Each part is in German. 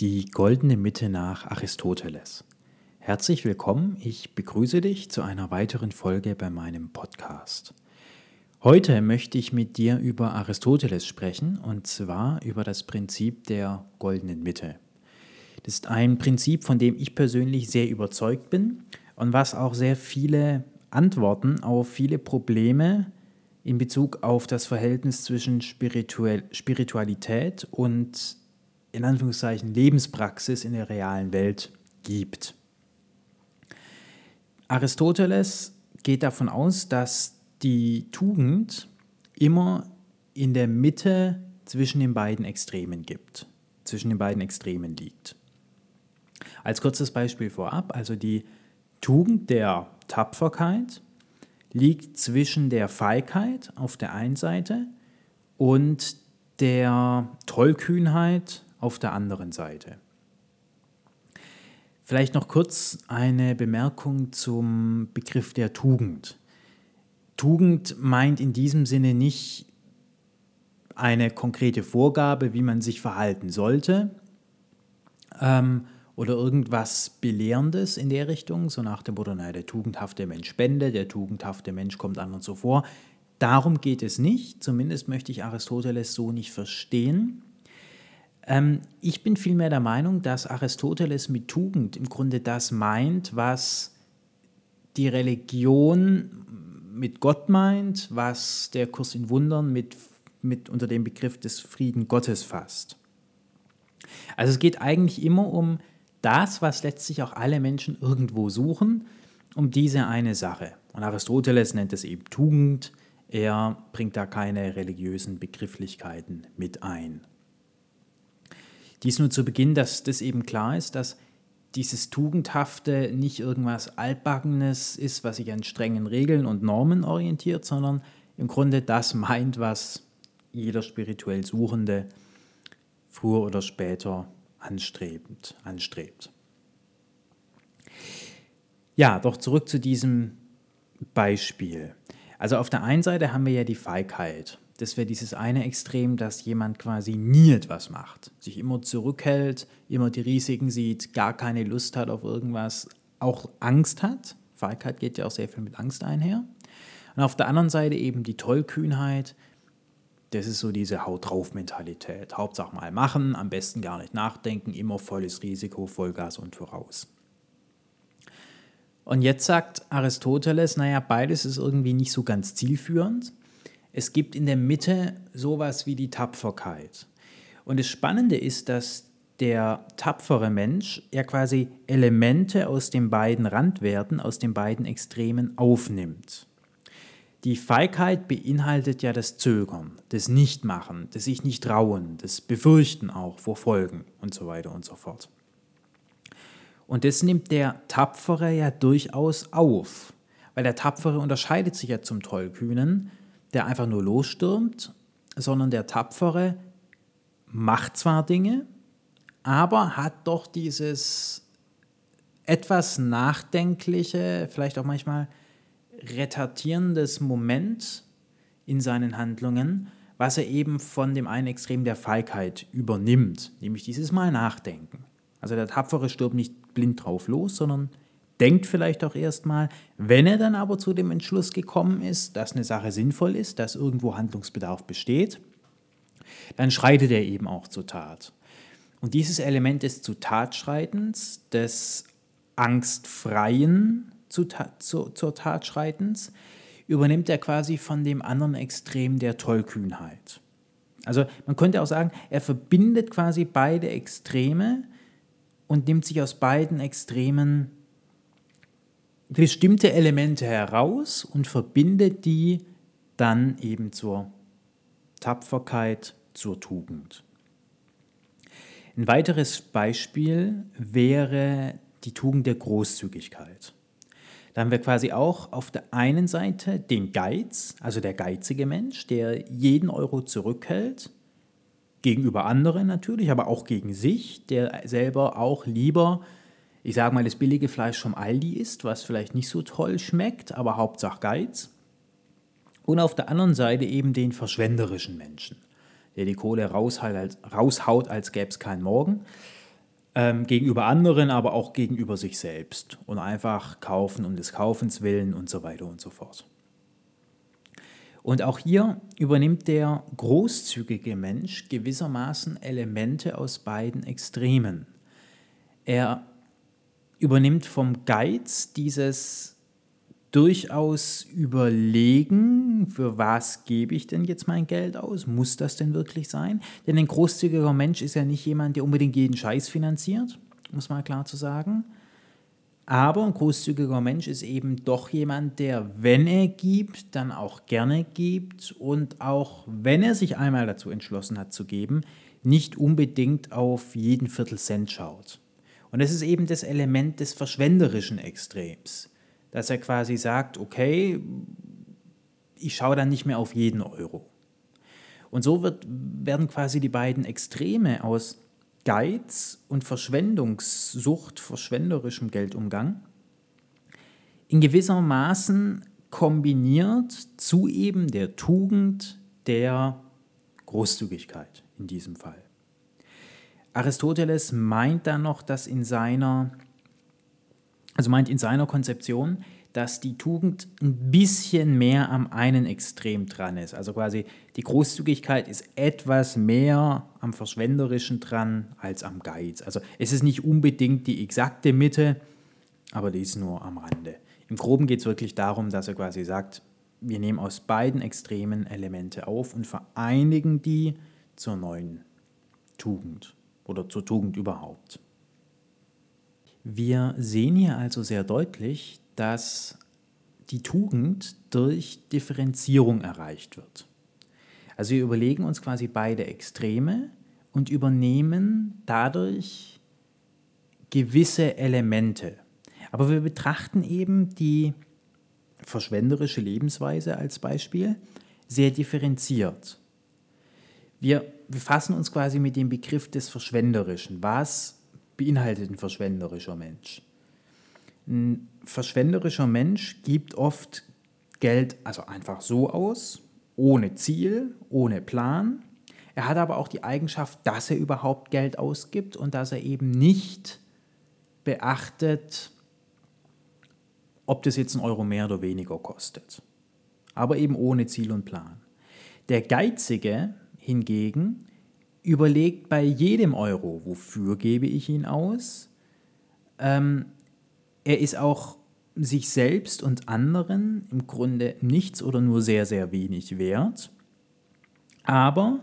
Die goldene Mitte nach Aristoteles. Herzlich willkommen, ich begrüße dich zu einer weiteren Folge bei meinem Podcast. Heute möchte ich mit dir über Aristoteles sprechen und zwar über das Prinzip der goldenen Mitte. Das ist ein Prinzip, von dem ich persönlich sehr überzeugt bin und was auch sehr viele Antworten auf viele Probleme in Bezug auf das Verhältnis zwischen Spiritualität und in Anführungszeichen Lebenspraxis in der realen Welt gibt. Aristoteles geht davon aus, dass die Tugend immer in der Mitte zwischen den beiden Extremen gibt, zwischen den beiden Extremen liegt. Als kurzes Beispiel vorab, also die Tugend der Tapferkeit liegt zwischen der Feigheit auf der einen Seite und der Tollkühnheit auf der anderen Seite. Vielleicht noch kurz eine Bemerkung zum Begriff der Tugend. Tugend meint in diesem Sinne nicht eine konkrete Vorgabe, wie man sich verhalten sollte ähm, oder irgendwas Belehrendes in der Richtung, so nach dem Motto, naja, der tugendhafte Mensch spendet, der tugendhafte Mensch kommt an und so vor. Darum geht es nicht, zumindest möchte ich Aristoteles so nicht verstehen. Ähm, ich bin vielmehr der Meinung, dass Aristoteles mit Tugend im Grunde das meint, was die Religion mit Gott meint, was der Kurs in Wundern mit, mit unter dem Begriff des Frieden Gottes fasst. Also es geht eigentlich immer um das, was letztlich auch alle Menschen irgendwo suchen, um diese eine Sache. Und Aristoteles nennt es eben Tugend, er bringt da keine religiösen Begrifflichkeiten mit ein. Dies nur zu Beginn, dass das eben klar ist, dass dieses Tugendhafte nicht irgendwas Altbackenes ist, was sich an strengen Regeln und Normen orientiert, sondern im Grunde das meint, was jeder spirituell Suchende früher oder später anstrebend, anstrebt. Ja, doch zurück zu diesem Beispiel. Also auf der einen Seite haben wir ja die Feigheit das wäre dieses eine Extrem, dass jemand quasi nie etwas macht, sich immer zurückhält, immer die Risiken sieht, gar keine Lust hat auf irgendwas, auch Angst hat. Feigheit geht ja auch sehr viel mit Angst einher. Und auf der anderen Seite eben die Tollkühnheit, das ist so diese Haut drauf Mentalität. Hauptsache mal machen, am besten gar nicht nachdenken, immer volles Risiko, Vollgas und voraus. Und jetzt sagt Aristoteles, naja, beides ist irgendwie nicht so ganz zielführend es gibt in der Mitte sowas wie die Tapferkeit. Und das Spannende ist, dass der tapfere Mensch ja quasi Elemente aus den beiden Randwerten, aus den beiden Extremen aufnimmt. Die Feigheit beinhaltet ja das Zögern, das Nichtmachen, das sich nicht trauen, das Befürchten auch vor Folgen und so weiter und so fort. Und das nimmt der Tapfere ja durchaus auf, weil der Tapfere unterscheidet sich ja zum Tollkühnen, der einfach nur losstürmt, sondern der Tapfere macht zwar Dinge, aber hat doch dieses etwas nachdenkliche, vielleicht auch manchmal retardierendes Moment in seinen Handlungen, was er eben von dem einen Extrem der Feigheit übernimmt, nämlich dieses Mal nachdenken. Also der Tapfere stirbt nicht blind drauf los, sondern denkt vielleicht auch erstmal, wenn er dann aber zu dem Entschluss gekommen ist, dass eine Sache sinnvoll ist, dass irgendwo Handlungsbedarf besteht, dann schreitet er eben auch zur Tat. Und dieses Element des zu Tatschreitens, des angstfreien zu, zu, zur übernimmt er quasi von dem anderen Extrem der Tollkühnheit. Also man könnte auch sagen, er verbindet quasi beide Extreme und nimmt sich aus beiden Extremen bestimmte Elemente heraus und verbindet die dann eben zur Tapferkeit, zur Tugend. Ein weiteres Beispiel wäre die Tugend der Großzügigkeit. Da haben wir quasi auch auf der einen Seite den Geiz, also der geizige Mensch, der jeden Euro zurückhält, gegenüber anderen natürlich, aber auch gegen sich, der selber auch lieber ich sage mal, das billige Fleisch vom Aldi ist, was vielleicht nicht so toll schmeckt, aber Hauptsache Geiz. Und auf der anderen Seite eben den verschwenderischen Menschen, der die Kohle raushaut, als, gäbe es keinen Morgen. ähm, gegenüber anderen, aber auch gegenüber sich selbst und einfach kaufen um des Kaufens willen und so weiter und so fort. Und auch hier übernimmt der großzügige Mensch gewissermaßen Elemente aus beiden Extremen. Er übernimmt vom Geiz dieses durchaus überlegen, für was gebe ich denn jetzt mein Geld aus? Muss das denn wirklich sein? Denn ein großzügiger Mensch ist ja nicht jemand, der unbedingt jeden Scheiß finanziert, muss man klar zu sagen. Aber ein großzügiger Mensch ist eben doch jemand, der, wenn er gibt, dann auch gerne gibt und auch, wenn er sich einmal dazu entschlossen hat zu geben, nicht unbedingt auf jeden Viertelcent schaut. Und das ist eben das Element des verschwenderischen Extrems dass er quasi sagt, okay, ich schaue dann nicht mehr auf jeden Euro. Und so wird, werden quasi die beiden Extreme aus Geiz und Verschwendungssucht, verschwenderischem Geldumgang, in gewisser Maßen kombiniert zu eben der Tugend der Großzügigkeit in diesem Fall. Aristoteles meint dann noch, dass in seiner also meint in seiner Konzeption, dass die Tugend ein bisschen mehr am einen Extrem dran ist. Also quasi die Großzügigkeit ist etwas mehr am Verschwenderischen dran als am Geiz. Also es ist nicht unbedingt die exakte Mitte, aber die ist nur am Rande. Im Groben geht es wirklich darum, dass er quasi sagt, wir nehmen aus beiden Extremen Elemente auf und vereinigen die zur neuen Tugend oder zur Tugend überhaupt. Wir sehen hier also sehr deutlich, dass die Tugend durch Differenzierung erreicht wird. Also wir überlegen uns quasi beide Extreme und übernehmen dadurch gewisse Elemente. Aber wir betrachten eben die verschwenderische Lebensweise als Beispiel sehr differenziert. Wir befassen uns quasi mit dem Begriff des Verschwenderischen. Was beinhaltet ein verschwenderischer Mensch? Ein verschwenderischer Mensch gibt oft Geld also einfach so aus, ohne Ziel, ohne Plan. Er hat aber auch die Eigenschaft, dass er überhaupt Geld ausgibt und dass er eben nicht beachtet, ob das jetzt ein Euro mehr oder weniger kostet. Aber eben ohne Ziel und Plan. Der Geizige hingegen überlegt bei jedem Euro, wofür gebe ich ihn aus. Ähm, er ist auch sich selbst und anderen im Grunde nichts oder nur sehr, sehr wenig wert. Aber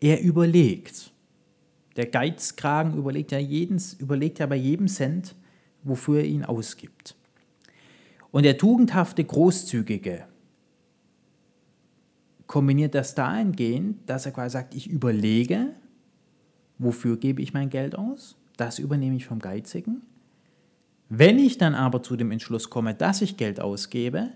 er überlegt. Der Geizkragen überlegt ja, jeden, überlegt ja bei jedem Cent, wofür er ihn ausgibt. Und der tugendhafte Großzügige kombiniert das dahingehend, dass er quasi sagt, ich überlege, wofür gebe ich mein Geld aus, das übernehme ich vom Geizigen. Wenn ich dann aber zu dem Entschluss komme, dass ich Geld ausgebe,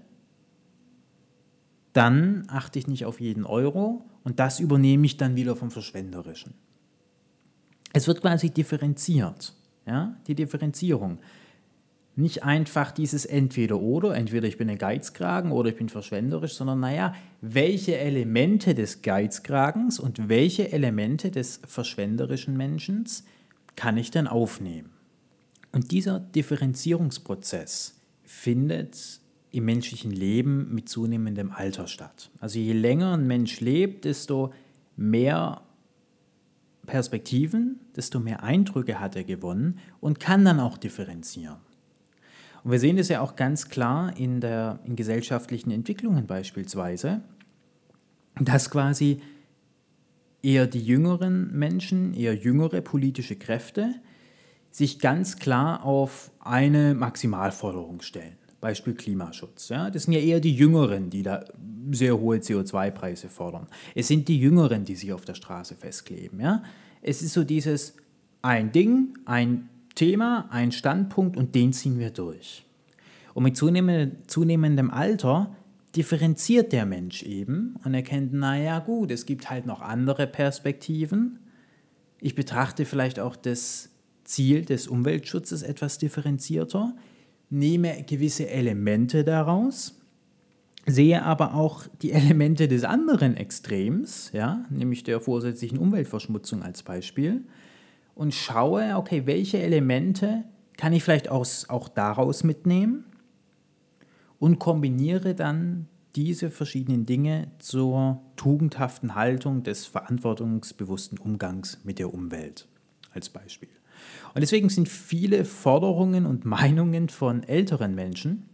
dann achte ich nicht auf jeden Euro und das übernehme ich dann wieder vom Verschwenderischen. Es wird quasi differenziert, ja, die Differenzierung nicht einfach dieses Entweder-Oder, entweder ich bin ein Geizkragen oder ich bin verschwenderisch, sondern naja, welche Elemente des Geizkragens und welche Elemente des verschwenderischen Menschen kann ich denn aufnehmen? Und dieser Differenzierungsprozess findet im menschlichen Leben mit zunehmendem Alter statt. Also je länger ein Mensch lebt, desto mehr Perspektiven, desto mehr Eindrücke hat er gewonnen und kann dann auch differenzieren. Und wir sehen das ja auch ganz klar in, der, in gesellschaftlichen Entwicklungen beispielsweise, dass quasi eher die jüngeren Menschen, eher jüngere politische Kräfte sich ganz klar auf eine Maximalforderung stellen. Beispiel Klimaschutz. Ja? Das sind ja eher die Jüngeren, die da sehr hohe CO2-Preise fordern. Es sind die Jüngeren, die sich auf der Straße festkleben. Ja? Es ist so dieses ein Ding, ein Thema, ein Standpunkt und den ziehen wir durch. Und mit zunehmendem Alter differenziert der Mensch eben und erkennt, naja gut, es gibt halt noch andere Perspektiven. Ich betrachte vielleicht auch das Ziel des Umweltschutzes etwas differenzierter, nehme gewisse Elemente daraus, sehe aber auch die Elemente des anderen Extrems, ja, nämlich der vorsätzlichen Umweltverschmutzung als Beispiel und schaue, okay, welche Elemente kann ich vielleicht aus, auch daraus mitnehmen und kombiniere dann diese verschiedenen Dinge zur tugendhaften Haltung des verantwortungsbewussten Umgangs mit der Umwelt als Beispiel. Und deswegen sind viele Forderungen und Meinungen von älteren Menschen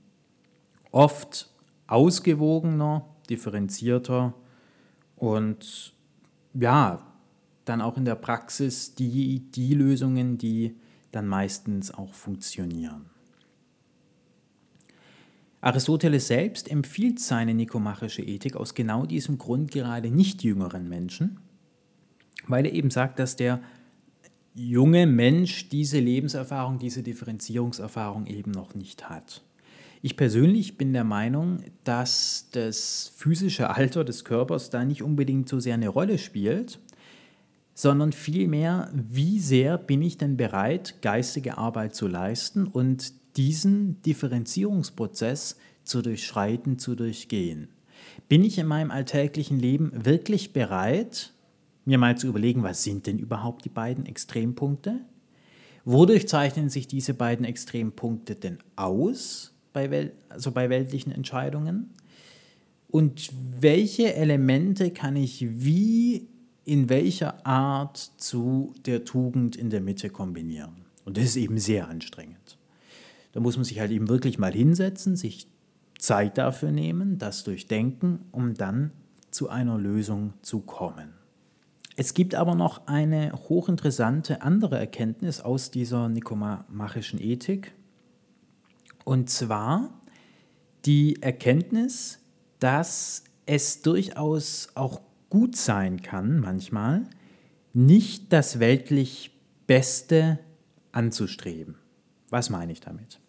oft ausgewogener, differenzierter und ja, dann auch in der Praxis die, die Lösungen, die dann meistens auch funktionieren. Aristoteles selbst empfiehlt seine nikomachische Ethik aus genau diesem Grund gerade nicht jüngeren Menschen, weil er eben sagt, dass der junge Mensch diese Lebenserfahrung, diese Differenzierungserfahrung eben noch nicht hat. Ich persönlich bin der Meinung, dass das physische Alter des Körpers da nicht unbedingt so sehr eine Rolle spielt, sondern vielmehr, wie sehr bin ich denn bereit, geistige Arbeit zu leisten und diesen Differenzierungsprozess zu durchschreiten, zu durchgehen. Bin ich in meinem alltäglichen Leben wirklich bereit, mir mal zu überlegen, was sind denn überhaupt die beiden Extrempunkte? Wodurch zeichnen sich diese beiden Extrempunkte denn aus bei, Wel also bei weltlichen Entscheidungen? Und welche Elemente kann ich wie in welcher Art zu der Tugend in der Mitte kombinieren? Und das ist eben sehr anstrengend. Da muss man sich halt eben wirklich mal hinsetzen, sich Zeit dafür nehmen, das durchdenken, um dann zu einer Lösung zu kommen. Es gibt aber noch eine hochinteressante andere Erkenntnis aus dieser nikomachischen Ethik. Und zwar die Erkenntnis, dass es durchaus auch gut sein kann, manchmal, nicht das weltlich Beste anzustreben. Was meine ich damit?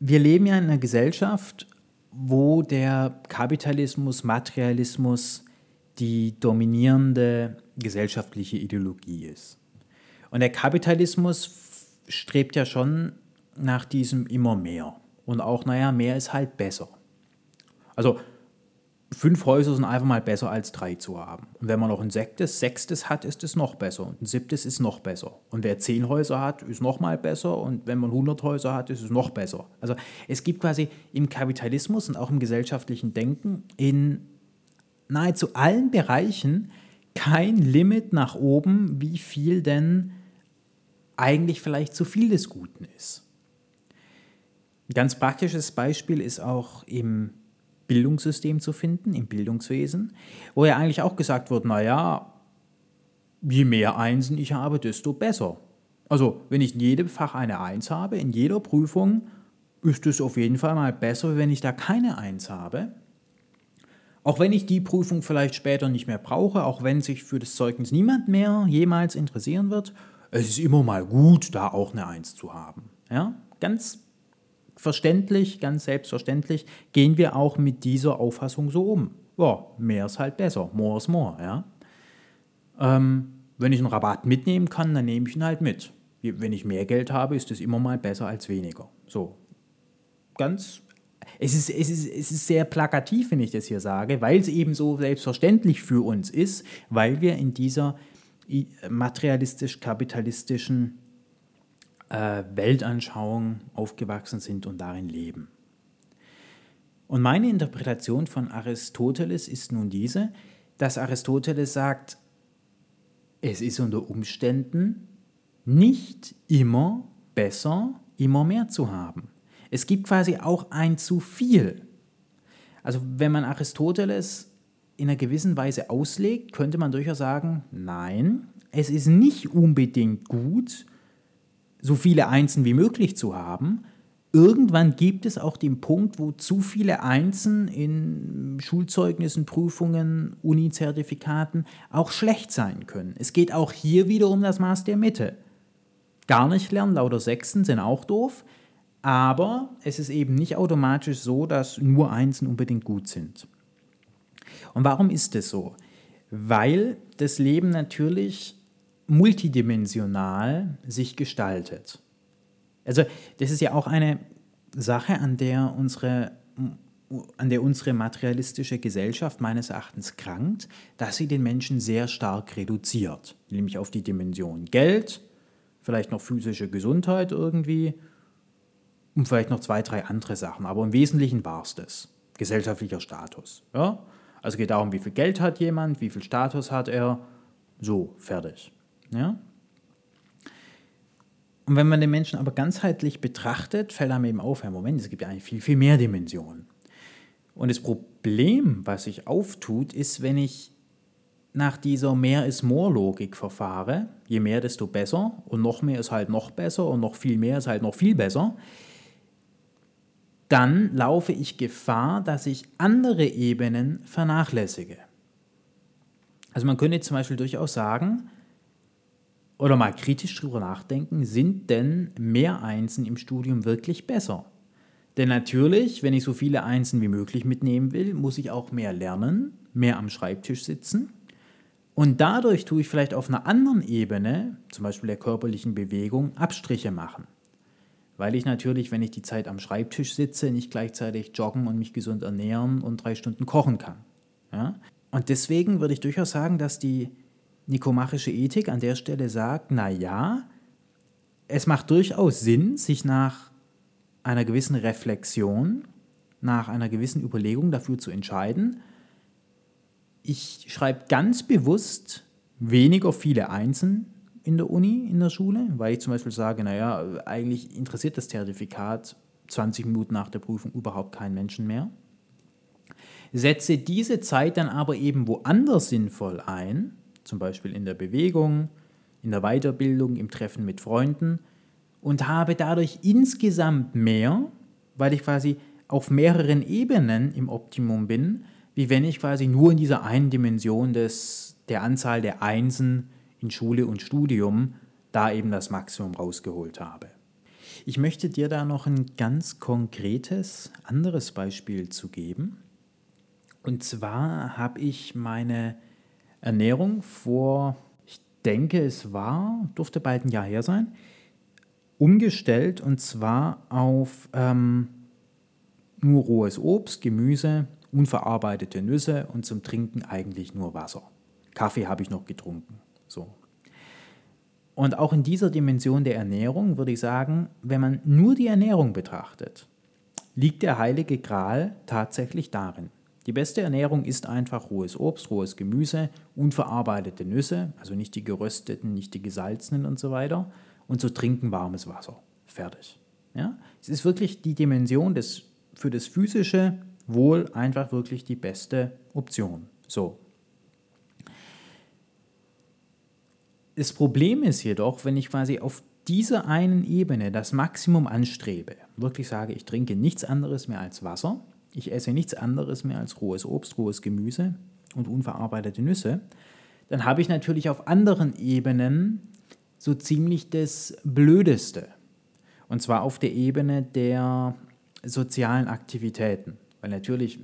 Wir leben ja in einer Gesellschaft, wo der Kapitalismus, Materialismus die dominierende gesellschaftliche Ideologie ist. Und der Kapitalismus strebt ja schon nach diesem immer mehr. Und auch, naja, mehr ist halt besser. Also fünf Häuser sind einfach mal besser als drei zu haben. Und wenn man noch ein sechstes, sechstes hat, ist es noch besser. Und ein siebtes ist noch besser. Und wer zehn Häuser hat, ist noch mal besser. Und wenn man 100 Häuser hat, ist es noch besser. Also es gibt quasi im Kapitalismus und auch im gesellschaftlichen Denken in nahezu allen Bereichen kein Limit nach oben, wie viel denn eigentlich vielleicht zu viel des Guten ist. Ein ganz praktisches Beispiel ist auch im Bildungssystem zu finden, im Bildungswesen, wo ja eigentlich auch gesagt wird, naja, je mehr Einsen ich habe, desto besser. Also wenn ich in jedem Fach eine Eins habe, in jeder Prüfung, ist es auf jeden Fall mal besser, wenn ich da keine Eins habe. Auch wenn ich die Prüfung vielleicht später nicht mehr brauche, auch wenn sich für das Zeugnis niemand mehr jemals interessieren wird, es ist immer mal gut, da auch eine Eins zu haben. Ja, ganz verständlich, ganz selbstverständlich gehen wir auch mit dieser Auffassung so um. Ja, mehr ist halt besser, more is more, ja. Ähm, wenn ich einen Rabatt mitnehmen kann, dann nehme ich ihn halt mit. Wenn ich mehr Geld habe, ist es immer mal besser als weniger. So, ganz es ist, es, ist, es ist sehr plakativ, wenn ich das hier sage, weil es eben so selbstverständlich für uns ist, weil wir in dieser materialistisch-kapitalistischen äh, Weltanschauung aufgewachsen sind und darin leben. Und meine Interpretation von Aristoteles ist nun diese, dass Aristoteles sagt, es ist unter Umständen nicht immer besser, immer mehr zu haben. Es gibt quasi auch ein zu viel. Also wenn man Aristoteles in einer gewissen Weise auslegt, könnte man durchaus sagen, nein, es ist nicht unbedingt gut, so viele Einsen wie möglich zu haben. Irgendwann gibt es auch den Punkt, wo zu viele Einsen in Schulzeugnissen, Prüfungen, Uni-Zertifikaten auch schlecht sein können. Es geht auch hier wieder um das Maß der Mitte. Gar nicht lernen, lauter Sechsen sind auch doof. Aber es ist eben nicht automatisch so, dass nur Einsen unbedingt gut sind. Und warum ist das so? Weil das Leben natürlich multidimensional sich gestaltet. Also das ist ja auch eine Sache, an der unsere an der unsere materialistische Gesellschaft meines Erachtens krankt, dass sie den Menschen sehr stark reduziert, nämlich auf die Dimension Geld, vielleicht noch physische Gesundheit irgendwie und vielleicht noch zwei, drei andere Sachen. Aber im Wesentlichen war es das. Gesellschaftlicher Status. Ja? Also geht darum, wie viel Geld hat jemand, wie viel Status hat er. So, fertig. Ja? Und wenn man den Menschen aber ganzheitlich betrachtet, fällt einem eben auf, ja, Moment, es gibt ja eigentlich viel, viel mehr Dimensionen. Und das Problem, was sich auftut, ist, wenn ich nach dieser Mehr ist More Logik verfahre, je mehr, desto besser und noch mehr ist halt noch besser und noch viel mehr ist halt noch viel besser, dann laufe ich Gefahr, dass ich andere Ebenen vernachlässige. Also man könnte zum Beispiel durchaus sagen, oder mal kritisch drüber nachdenken, sind denn mehr Einsen im Studium wirklich besser? Denn natürlich, wenn ich so viele Einsen wie möglich mitnehmen will, muss ich auch mehr lernen, mehr am Schreibtisch sitzen. Und dadurch tue ich vielleicht auf einer anderen Ebene, zum Beispiel der körperlichen Bewegung, Abstriche machen. Weil ich natürlich, wenn ich die Zeit am Schreibtisch sitze, nicht gleichzeitig joggen und mich gesund ernähren und drei Stunden kochen kann. Ja? Und deswegen würde ich durchaus sagen, dass die nikomachische Ethik an der Stelle sagt, na ja, es macht durchaus Sinn, sich nach einer gewissen Reflexion, nach einer gewissen Überlegung dafür zu entscheiden, ich schreibe ganz bewusst weniger viele Einsen in der Uni, in der Schule, weil ich zum Beispiel sage, naja, eigentlich interessiert das Zertifikat 20 Minuten nach der Prüfung überhaupt keinen Menschen mehr. Setze diese Zeit dann aber eben woanders sinnvoll ein, zum Beispiel in der Bewegung, in der Weiterbildung, im Treffen mit Freunden und habe dadurch insgesamt mehr, weil ich quasi auf mehreren Ebenen im Optimum bin, wie wenn ich quasi nur in dieser einen Dimension des, der Anzahl der Einsen in Schule und Studium da eben das Maximum rausgeholt habe. Ich möchte dir da noch ein ganz konkretes anderes Beispiel zu geben. Und zwar habe ich meine Ernährung vor, ich denke, es war, durfte bald ein Jahr her sein, umgestellt und zwar auf ähm, nur rohes Obst, Gemüse, unverarbeitete Nüsse und zum Trinken eigentlich nur Wasser. Kaffee habe ich noch getrunken. So. Und auch in dieser Dimension der Ernährung würde ich sagen, wenn man nur die Ernährung betrachtet, liegt der heilige Gral tatsächlich darin. Die beste Ernährung ist einfach rohes Obst, rohes Gemüse, unverarbeitete Nüsse, also nicht die gerösteten, nicht die gesalzenen und so weiter, und zu trinken warmes Wasser. Fertig. Ja? Es ist wirklich die Dimension des, für das physische Wohl einfach wirklich die beste Option. So. Das Problem ist jedoch, wenn ich quasi auf dieser einen Ebene das Maximum anstrebe, wirklich sage, ich trinke nichts anderes mehr als Wasser, ich esse nichts anderes mehr als rohes Obst, rohes Gemüse und unverarbeitete Nüsse, dann habe ich natürlich auf anderen Ebenen so ziemlich das Blödeste. Und zwar auf der Ebene der sozialen Aktivitäten. Weil natürlich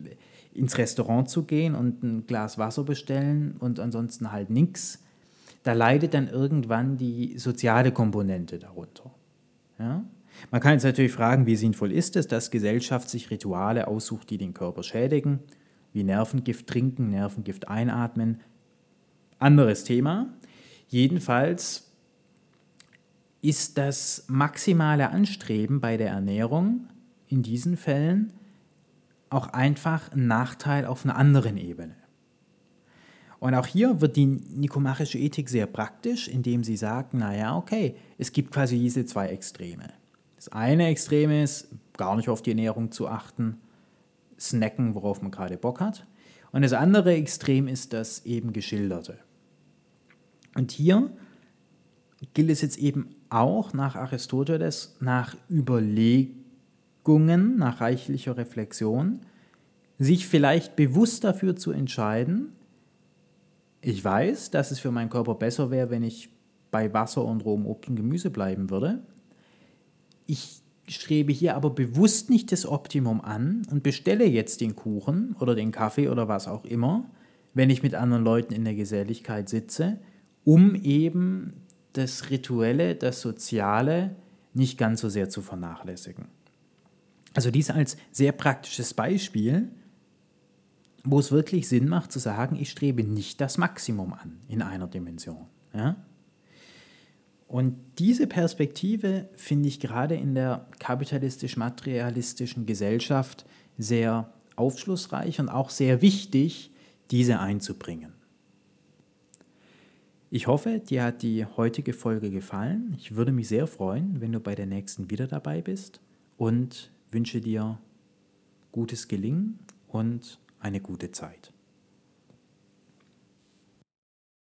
ins Restaurant zu gehen und ein Glas Wasser bestellen und ansonsten halt nichts, da leidet dann irgendwann die soziale Komponente darunter. Ja? Man kann jetzt natürlich fragen, wie sinnvoll ist es, dass Gesellschaft sich Rituale aussucht, die den Körper schädigen, wie Nervengift trinken, Nervengift einatmen. Anderes Thema. Jedenfalls ist das maximale Anstreben bei der Ernährung in diesen Fällen auch einfach ein Nachteil auf einer anderen Ebene. Und auch hier wird die nikomachische Ethik sehr praktisch, indem sie sagt, naja, okay, es gibt quasi diese zwei Extreme. Das eine Extrem ist, gar nicht auf die Ernährung zu achten, snacken, worauf man gerade Bock hat. Und das andere Extrem ist das eben geschilderte. Und hier gilt es jetzt eben auch nach Aristoteles, nach Überlegungen, nach reichlicher Reflexion, sich vielleicht bewusst dafür zu entscheiden, ich weiß, dass es für meinen Körper besser wäre, wenn ich bei Wasser und rohem Obst und Gemüse bleiben würde, ich strebe hier aber bewusst nicht das Optimum an und bestelle jetzt den Kuchen oder den Kaffee oder was auch immer, wenn ich mit anderen Leuten in der Geselligkeit sitze, um eben das Rituelle, das Soziale nicht ganz so sehr zu vernachlässigen. Also dies als sehr praktisches Beispiel, wo es wirklich Sinn macht zu sagen, ich strebe nicht das Maximum an in einer Dimension. Ja? Und diese Perspektive finde ich gerade in der kapitalistisch-materialistischen Gesellschaft sehr aufschlussreich und auch sehr wichtig, diese einzubringen. Ich hoffe, dir hat die heutige Folge gefallen. Ich würde mich sehr freuen, wenn du bei der nächsten wieder dabei bist und wünsche dir gutes Gelingen und eine gute Zeit.